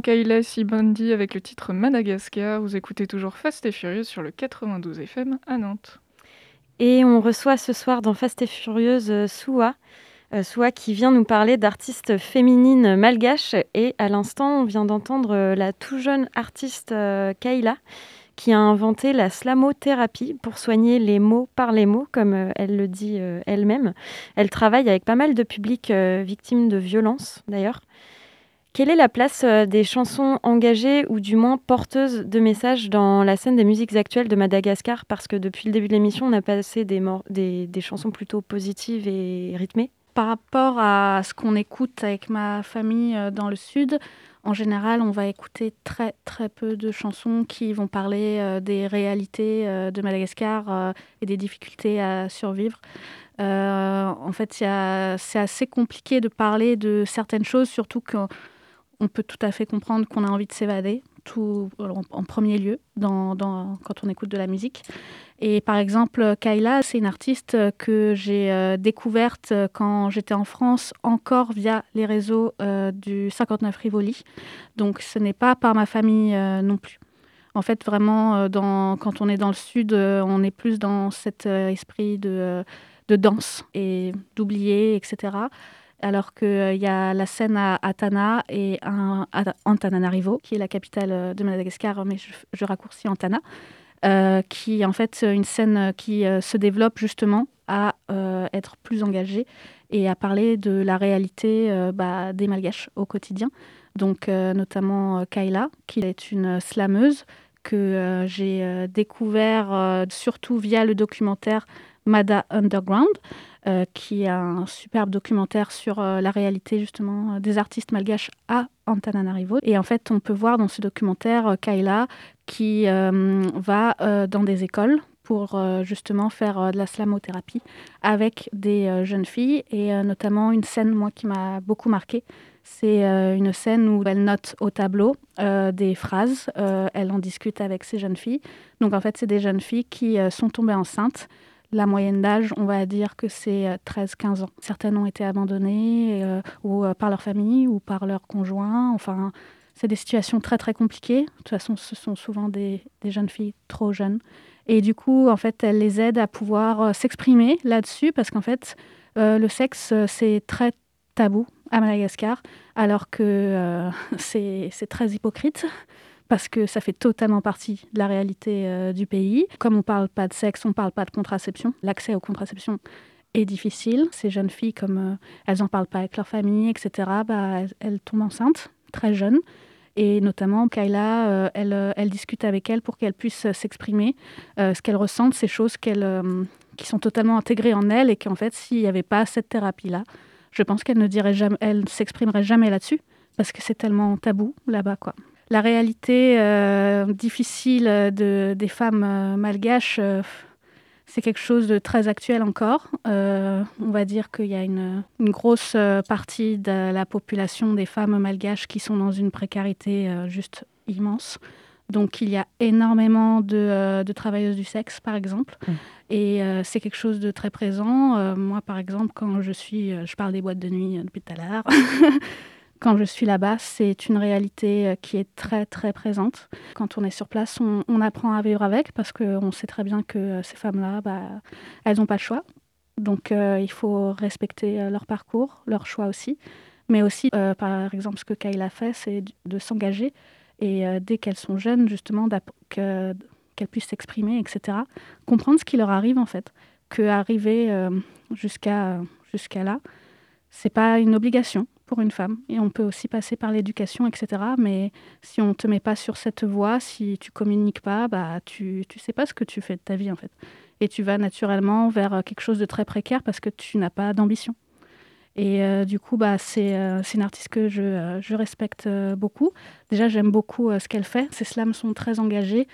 Kayla Sibandi avec le titre Madagascar. Vous écoutez toujours Fast et Furieux sur le 92 FM à Nantes. Et on reçoit ce soir dans Fast et Furieuse euh, Soua. Euh, Soua qui vient nous parler d'artistes féminines malgaches. Et à l'instant, on vient d'entendre euh, la tout jeune artiste Kayla qui a inventé la slamothérapie pour soigner les mots par les mots, comme elle le dit elle-même. Elle travaille avec pas mal de publics victimes de violences, d'ailleurs. Quelle est la place euh, des chansons engagées ou du moins porteuses de messages dans la scène des musiques actuelles de Madagascar? Parce que depuis le début de l'émission, on a passé des, des, chansons plutôt positives et rythmées. Par rapport à ce qu'on écoute avec ma famille euh, dans le sud, en général, on va écouter très très peu de chansons qui vont parler euh, des réalités de Madagascar et des difficultés à survivre. En fait, c'est assez compliqué de parler de certaines choses, surtout qu'on on peut tout à fait comprendre qu'on a envie de s'évader tout, en, premier lieu quand on écoute de la musique. Et par exemple, Kayla, c'est une artiste que j'ai euh, découverte euh, quand j'étais en France, encore via les réseaux euh, du 59 Rivoli. Donc ce n'est pas par ma famille non plus. En fait, vraiment, quand on est dans le sud, on est plus dans cet esprit de, de danse et d'oublier, etc. Alors qu'il y a la scène à Atana et à Antananarivo, qui est la capitale euh, de Madagascar, mais je, raccourcis Antana, euh, qui est en fait une scène qui euh, se développe justement à euh, être plus engagée et à parler de la réalité euh, bah, des Malgaches au quotidien. Donc euh, notamment euh, Kayla, qui est une slameuse que euh, j'ai euh, découvert euh, surtout via le documentaire Mada Underground, euh, qui est un superbe documentaire sur euh, la réalité justement euh, des artistes malgaches à Antananarivo. Et en fait, on peut voir dans ce documentaire Kayla qui va dans des écoles pour justement faire de la slamothérapie avec des jeunes filles et notamment une scène moi qui m'a beaucoup marquée. C'est une scène où elle note au tableau des phrases, elle en discute avec ces jeunes filles. Donc en fait, c'est des jeunes filles qui sont tombées enceintes. La moyenne d'âge, on va dire que c'est euh, 13-15 ans. Certaines ont été abandonnées euh, ou euh, par leur famille ou par leur conjoint. Enfin, c'est des situations très très compliquées. De toute façon, ce sont souvent des, jeunes filles trop jeunes. Et du coup, en fait, elle les aide à pouvoir euh, s'exprimer là-dessus parce qu'en fait, euh, le sexe, euh, c'est très tabou à Madagascar, alors que euh, c'est très hypocrite parce que ça fait totalement partie de la réalité euh, du pays. Comme on ne parle pas de sexe, on ne parle pas de contraception. L'accès aux contraceptions est difficile. Ces jeunes filles, comme euh, elles n'en parlent pas avec leur famille, etc., bah, elles, tombent enceintes très jeunes. Et notamment, Kayla, euh, elle, euh, elle discute avec elles pour qu'elles puissent euh, s'exprimer. Ce qu'elles ressentent, ces choses qui sont totalement intégrées en elles et qu'en fait, s'il n'y avait pas cette thérapie-là, je pense qu'elle ne dirait jamais, elle s'exprimerait jamais là-dessus parce que c'est tellement tabou là-bas, quoi. La réalité euh, difficile de, des femmes euh, malgaches, euh, c'est quelque chose de très actuel encore. Euh, on va dire qu'il y a une, une grosse euh, partie de la population des femmes malgaches qui sont dans une précarité euh, juste immense. Donc il y a énormément de, euh, de travailleuses du sexe, par exemple. Mm. Et euh, c'est quelque chose de très présent. Euh, moi, par exemple, quand je suis... euh, je parle des boîtes de nuit euh, depuis tout à l'heure. quand je suis là-bas, c'est une réalité euh, qui est très, très présente. Quand on est sur place, on, apprend à vivre avec parce qu'on sait très bien que euh, ces femmes-là, bah, elles n'ont pas le choix. Donc euh, il faut respecter leur parcours, leur choix aussi. Mais aussi, par exemple, ce que Kayla fait, c'est de s'engager. Et dès qu'elles sont jeunes, justement, qu'elles puissent s'exprimer, etc. Comprendre ce qui leur arrive, en fait. Que arriver euh, jusqu'à jusqu'à là, c'est pas une obligation pour une femme. Et on peut aussi passer par l'éducation, etc. Mais si on te met pas sur cette voie, si tu communiques pas, bah, tu tu sais pas ce que tu fais de ta vie, en fait. Et tu vas naturellement vers euh, quelque chose de très précaire parce que tu n'as pas d'ambition. Et euh, du coup, bah, c'est euh, une artiste que je, euh, je respecte beaucoup. Déjà, j'aime beaucoup ce qu'elle fait. Ses slams sont très engagés.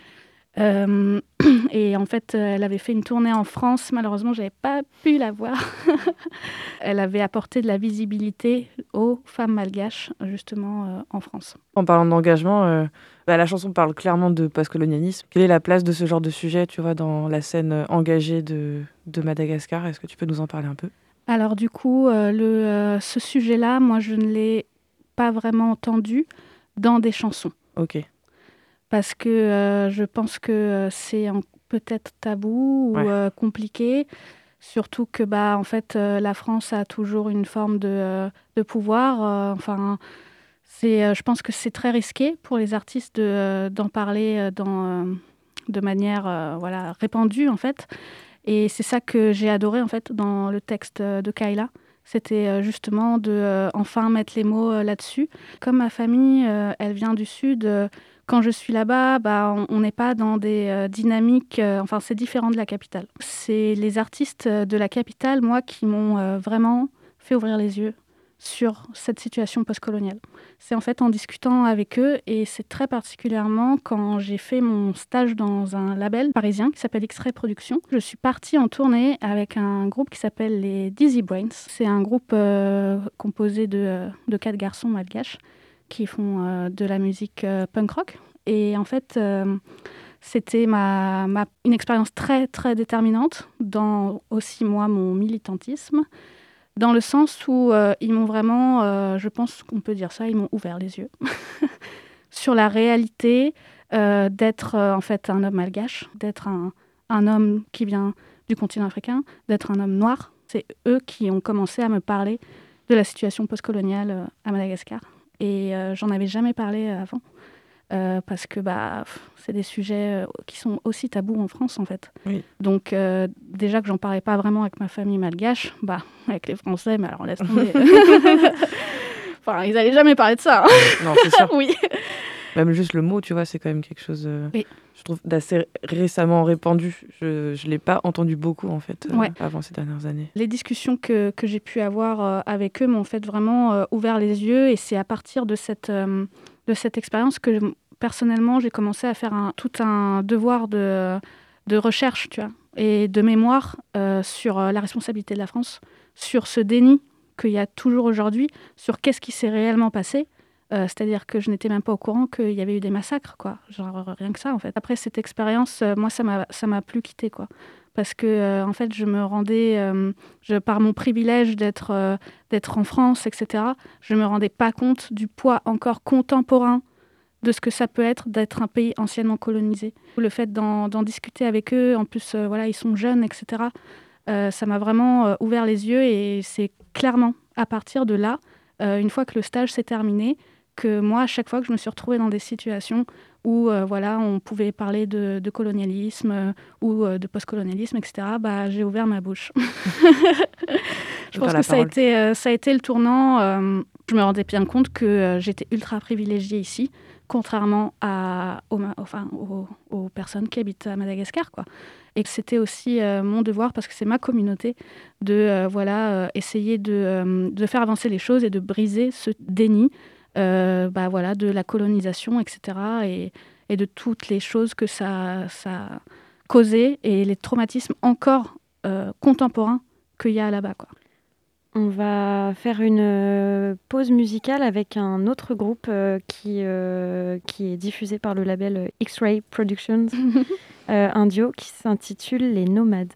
Euh, et en fait, elle avait fait une tournée en France. Malheureusement, j'avais pas pu la voir. elle avait apporté de la visibilité aux femmes malgaches, justement, euh, en France. En parlant d'engagement, euh, bah, la chanson parle clairement de postcolonialisme. Quelle est la place de ce genre de sujet, tu vois, dans la scène engagée de, de Madagascar? Est-ce que tu peux nous en parler un peu? Alors du coup, le, ce sujet-là, moi, je ne l'ai pas vraiment entendu dans des chansons. Ok. Parce que euh, je pense que euh, c'est peut-être tabou ou Ouais. euh, compliqué. Surtout que bah, en fait, euh, la France a toujours une forme de, de pouvoir. enfin, c'est, je pense que c'est très risqué pour les artistes de, d'en parler dans, de manière voilà, répandue, en fait. Et c'est ça que j'ai adoré, en fait, dans le texte de Kayla. C'était justement de euh, enfin mettre les mots euh, là-dessus. Comme ma famille, euh, elle vient du Sud, quand je suis là-bas, bah, on- n'est pas dans des euh, dynamiques, euh, enfin c'est différent de la capitale. C'est les artistes euh, de la capitale, moi, qui m'ont vraiment fait ouvrir les yeux sur cette situation postcoloniale. C'est en fait en discutant avec eux, et c'est très particulièrement quand j'ai fait mon stage dans un label parisien qui s'appelle X-Ray Productions. Je suis partie en tournée avec un groupe qui s'appelle les Dizzy Brains. C'est un groupe composé de quatre garçons malgaches qui font euh, de la musique euh, punk rock. Et en fait, euh, c'était ma, une expérience très, très déterminante dans aussi, moi, mon militantisme, dans le sens où ils m'ont vraiment, je pense qu'on peut dire ça, ils m'ont ouvert les yeux sur la réalité d'être en fait un homme malgache, d'être un, un homme qui vient du continent africain, d'être un homme noir. C'est eux qui ont commencé à me parler de la situation postcoloniale à Madagascar. Et euh, j'en avais jamais parlé euh, avant. euh, parce que bah, c'est des sujets euh, qui sont aussi tabous en France en fait. Oui. Donc euh, déjà que j'en parlais pas vraiment avec ma famille malgache, bah avec les Français, mais alors laisse tomber. enfin, ils allaient jamais parler de ça. hein. Non, c'est sûr. oui. Même juste le mot, tu vois, c'est quand même quelque chose, euh, Oui. je trouve, d'assez récemment répandu. Je ne l'ai pas entendu beaucoup, en fait, euh, avant ces dernières années. Les discussions que, que j'ai pu avoir euh, avec eux m'ont fait vraiment ouvert les yeux et c'est à partir de cette, de cette expérience que personnellement j'ai commencé à faire un, tout un devoir de, de recherche tu vois, et de mémoire sur la responsabilité de la France, sur ce déni qu'il y a toujours aujourd'hui, sur qu'est-ce qui s'est réellement passé. Euh, C'est-à-dire que je n'étais même pas au courant qu'il y avait eu des massacres, quoi. Genre rien que ça, en fait. Après cette expérience, euh, moi, ça m'a plus quitté, quoi parce que euh, en fait je me rendais je, par mon privilège d'être en France etc je me rendais pas compte du poids encore contemporain de ce que ça peut être d'être un pays anciennement colonisé le fait d'en discuter avec eux en plus voilà ils sont jeunes etc ça m'a vraiment ouvert les yeux et c'est clairement à partir de là une fois que le stage s'est terminé que moi à chaque fois que je me suis retrouvée dans des situations où euh, voilà on pouvait parler de, de colonialisme euh, ou euh, de postcolonialisme, etc., bah, j'ai ouvert ma bouche. je pense que ça a, été, euh, ça a été le tournant. je me rendais bien compte que j'étais ultra privilégiée ici, contrairement à, aux, enfin, aux, aux personnes qui habitent à Madagascar. Quoi. Et que c'était aussi mon devoir, parce que c'est ma communauté, de voilà, essayer de, de faire avancer les choses et de briser ce déni euh, bah, voilà, de la colonisation, etc. Et, et de toutes les choses que ça, ça a causé et les traumatismes encore euh, contemporains qu'il y a là-bas. Quoi. On va faire une euh, pause musicale avec un autre groupe euh, qui, euh, qui est diffusé par le label X-Ray Productions, euh, un duo qui s'intitule Les Nomades.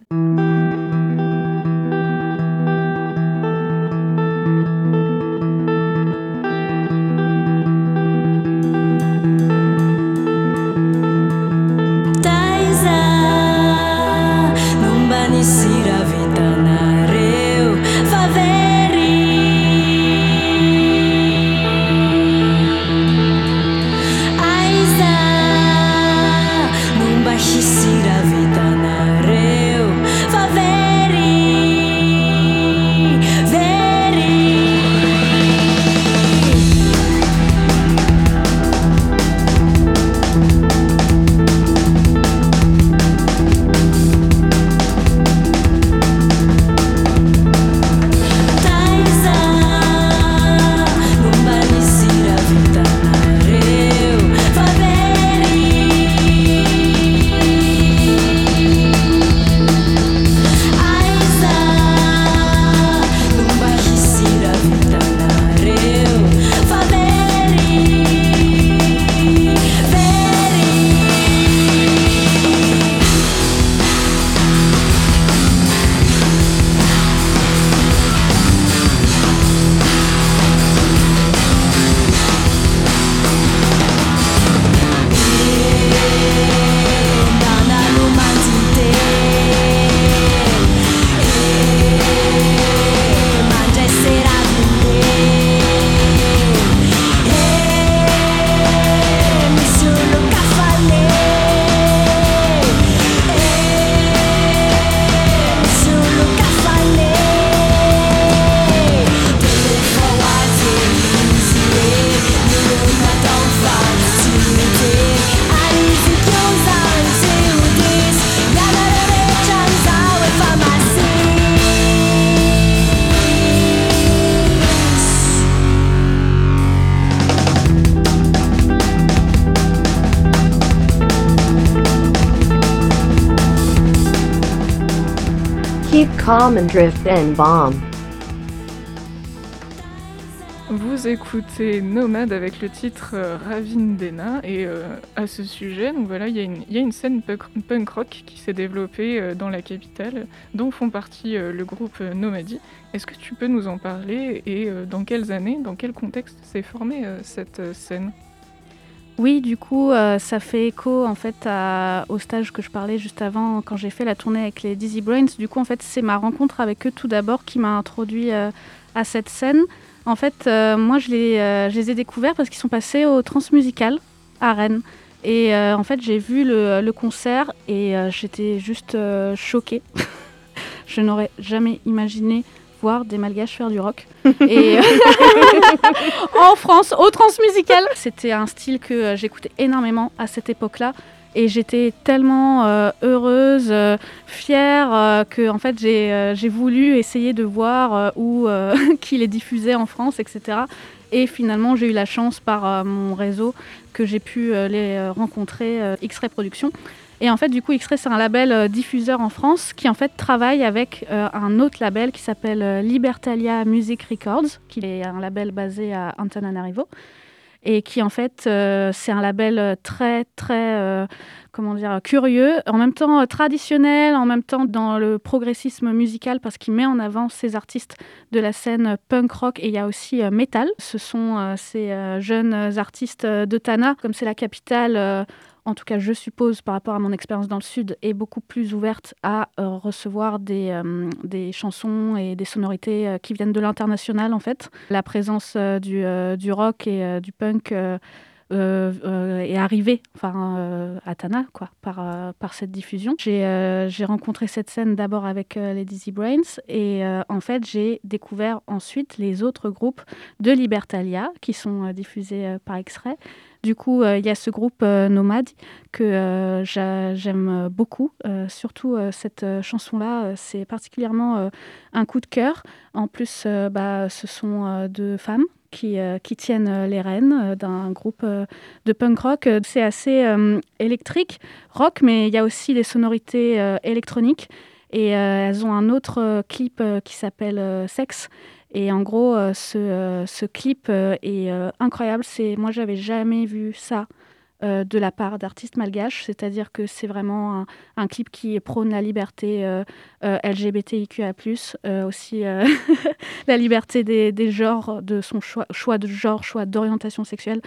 Vous écoutez Nomade avec le titre euh, Ravindena et euh, à ce sujet, donc voilà, il y, a une- scène punk, rock qui s'est développée euh, dans la capitale, dont font partie le groupe Nomadi. Est-ce que tu peux nous en parler et dans quelles années, dans quel contexte s'est formée cette scène? Oui, du coup, euh, ça fait écho en fait au stage que je parlais juste avant quand j'ai fait la tournée avec les Dizzy Brains. Du coup, en fait, c'est ma rencontre avec eux tout d'abord qui m'a introduit euh, à cette scène. En fait, euh, moi, je les, ai découverts parce qu'ils sont passés au Transmusical à Rennes. Et en fait, j'ai vu le, le concert et j'étais juste choquée. je n'aurais jamais imaginé voir des malgaches faire du rock. Et en France, au transmusical. C'était un style que euh, j'écoutais énormément à cette époque-là. Et j'étais tellement euh, heureuse, euh, fière, euh, que en fait j'ai euh, voulu essayer de voir euh, où euh, qui les diffusait en France, etc. Et finalement, j'ai eu la chance par euh, mon réseau que j'ai pu euh, les euh, rencontrer, euh, X-Ray Productions. Et en fait, du coup, X-Ray, c'est un label euh, diffuseur en France qui en fait travaille avec euh, un autre label qui s'appelle euh, Libertalia Music Records, qui est un label basé à Antananarivo. Et qui en fait, c'est un label très, très, comment dire, curieux, en même temps traditionnel, en même temps dans le progressisme musical, parce qu'il met en avant ces artistes de la scène punk rock et il y a aussi metal. Ce sont ces jeunes artistes de Tana, comme c'est la capitale. En tout cas, je suppose, par rapport à mon expérience dans le Sud, est beaucoup plus ouverte à euh, recevoir des, euh, des chansons et des sonorités euh, qui viennent de l'international, en fait. La présence du, du rock et du punk est arrivée enfin, à Tana, quoi, par, par cette diffusion. J'ai rencontré cette scène d'abord avec les Dizzy Brains et en fait, j'ai découvert ensuite les autres groupes de Libertalia qui sont diffusés par extrait. Du coup, euh, il y a ce groupe euh, Nomade que euh, j'a- j'aime beaucoup. Surtout cette chanson-là, c'est particulièrement un coup de cœur. En plus, bah, ce sont deux femmes qui, qui tiennent les rênes d'un groupe de punk rock. C'est assez électrique, rock, mais il y a aussi des sonorités électroniques. Et elles ont un autre clip qui s'appelle euh, Sex. Et en gros, euh, ce, euh, ce clip euh, est incroyable. C'est moi, j'avais jamais vu ça euh, de la part d'artistes malgaches. C'est-à-dire que c'est vraiment un, un clip qui prône la liberté euh, euh, LGBTIQA+, aussi la liberté des, des genres, de son choix, choix de genre, choix d'orientation sexuelle.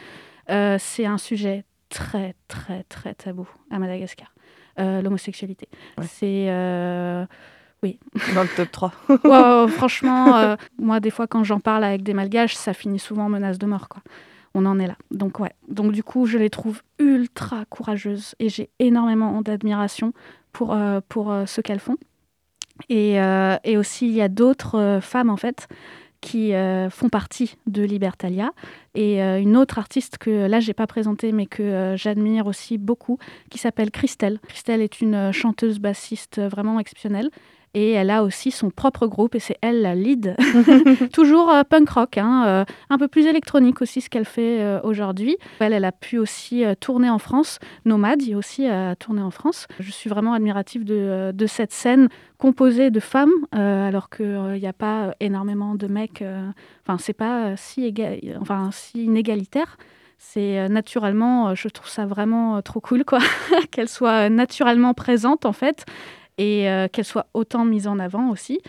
C'est un sujet très, très, très tabou à Madagascar. L'homosexualité. Ouais. C'est... Dans le top 3. Ouais, ouais, ouais, franchement, euh, moi, des fois, quand j'en parle avec des malgaches, ça finit souvent en menace de mort, quoi. On en est là. Donc, ouais. Donc, du coup, je les trouve ultra courageuses et j'ai énormément d'admiration pour, euh, pour euh, ce qu'elles font. Et, et aussi, il y a d'autres femmes, en fait, qui euh, font partie de Libertalia. Et euh, une autre artiste que là, j'ai pas présentée, mais que euh, j'admire aussi beaucoup, qui s'appelle Christelle. Christelle est une chanteuse bassiste vraiment exceptionnelle. Et elle a aussi son propre groupe et c'est elle la lead. Toujours euh, punk rock, hein, euh, un peu plus électronique aussi ce qu'elle fait euh, aujourd'hui. Elle, elle a pu aussi tourner en France. Nomade il aussi a tourné en France. Je suis vraiment admirative de, de cette scène composée de femmes, alors qu'il n'y a pas énormément de mecs. Enfin, c'est pas si, enfin, si inégalitaire. C'est naturellement, je trouve ça vraiment trop cool, quoi, qu'elle soit naturellement présente en fait et euh, qu'elle soit autant mise en avant aussi.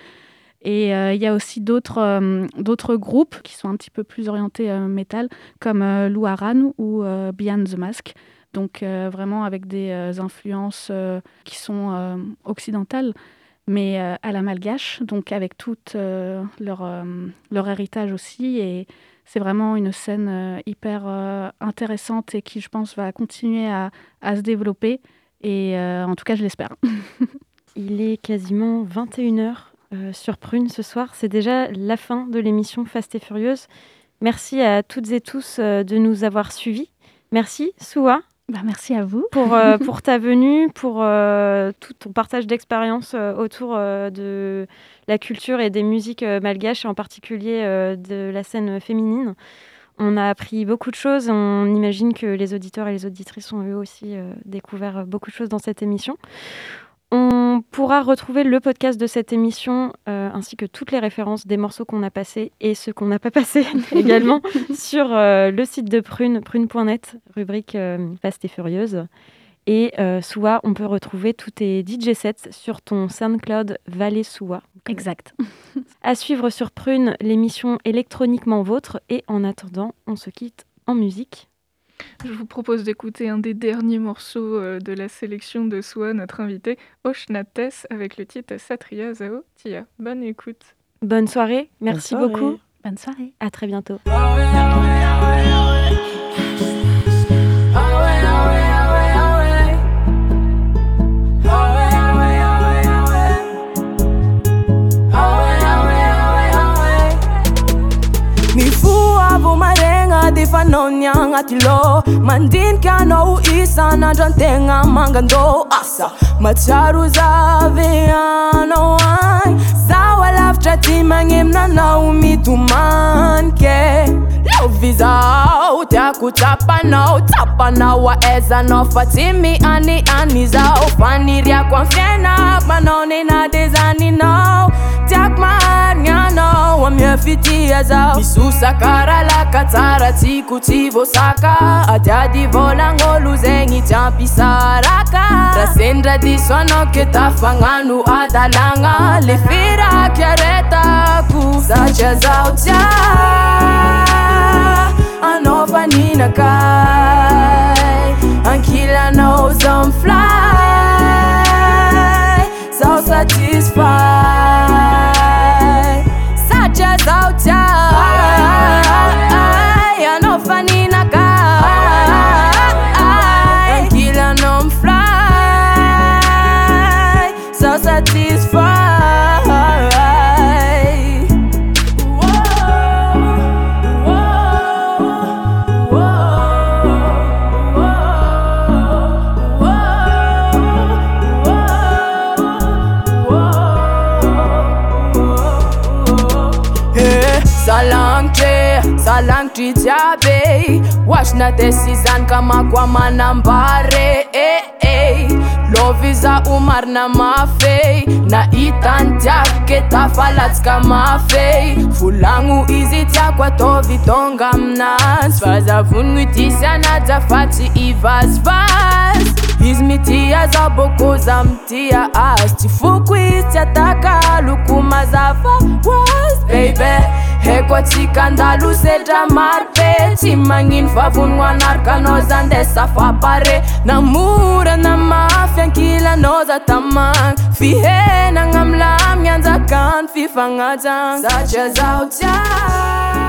Et euh, il y a aussi d'autres euh, d'autres groupes qui sont un petit peu plus orientés métal, comme euh, Luaran ou Beyond the Mask. Donc vraiment avec des influences qui sont occidentales, mais à la malgache, donc avec tout leur, leur héritage aussi. Et c'est vraiment une scène hyper intéressante et qui, je pense, va continuer à, se développer. Et en tout cas, je l'espère. Il est quasiment 21h sur Prune ce soir. C'est déjà la fin de l'émission Fast et Furieuse. Merci à toutes et tous euh, de nous avoir suivis. Merci, Soua, Bah, merci à vous. pour, euh, pour ta venue, pour euh, tout ton partage d'expérience euh, autour euh, de la culture et des musiques euh, malgaches, et en particulier euh, de la scène féminine. On a appris beaucoup de choses. On imagine que les auditeurs et les auditrices ont eux aussi euh, découvert euh, beaucoup de choses dans cette émission. On pourra retrouver le podcast de cette émission euh, ainsi que toutes les références des morceaux qu'on a passés et ceux qu'on n'a pas passés également sur euh, le site de Prune, prune.net, rubrique euh, Fast et Furieuse. Et euh, Soua, on peut retrouver tous tes DJ sets sur ton SoundCloud Valais Soua. Exact. À suivre sur Prune, l'émission électroniquement vôtre. Et en attendant, on se quitte en musique. Je vous propose d'écouter un des derniers morceaux euh, de la sélection de Soa, notre invité, Oshnates, avec le titre Satria Zao Tia. Bonne écoute. Bonne soirée, merci soirée. beaucoup. Bonne soirée. À très bientôt. efanao ny agnaty lô mandinika anao isan'andro antegna mangandô asa. Matsiaro zavy anao agny. Zaho alavitra ty magneminanao mitomanike zao tiako tsapanao tsapanao aezanao fa tsy miany any zao faniriako am fiaina manao nena de zaninao tiako maharigna anao amieu fitia zao tsara tsy aziko tsy voasaka adiady volagn'olo zegny jiampisaraka raha sendra diso anao ke tafagnano adalagna le firaky aretako satria zaho tia anao faninakay ankilanao zao miflay zaho satisfy. Satria zao satria jiaby. Oatrina de sy zany ka mako amanambare. Eh, eh, ee lovy za o marina Na hitany tiako ke tafalatsika mafe. Volagno izy tiako ataovy tonga aminazy. Fahazavonno itisy anaja fa tsy ivazivazy izy mitia za boko za mitia azy tsy foko izy tsy ataka loko mazava oazy bebe eko atsika andalo setra marobe tsy magnino vavony anaraka zany de fapare namora na mafy ankilanao za tamagna fihenagna amilamy anjakany fifagnajagna satria zaho tia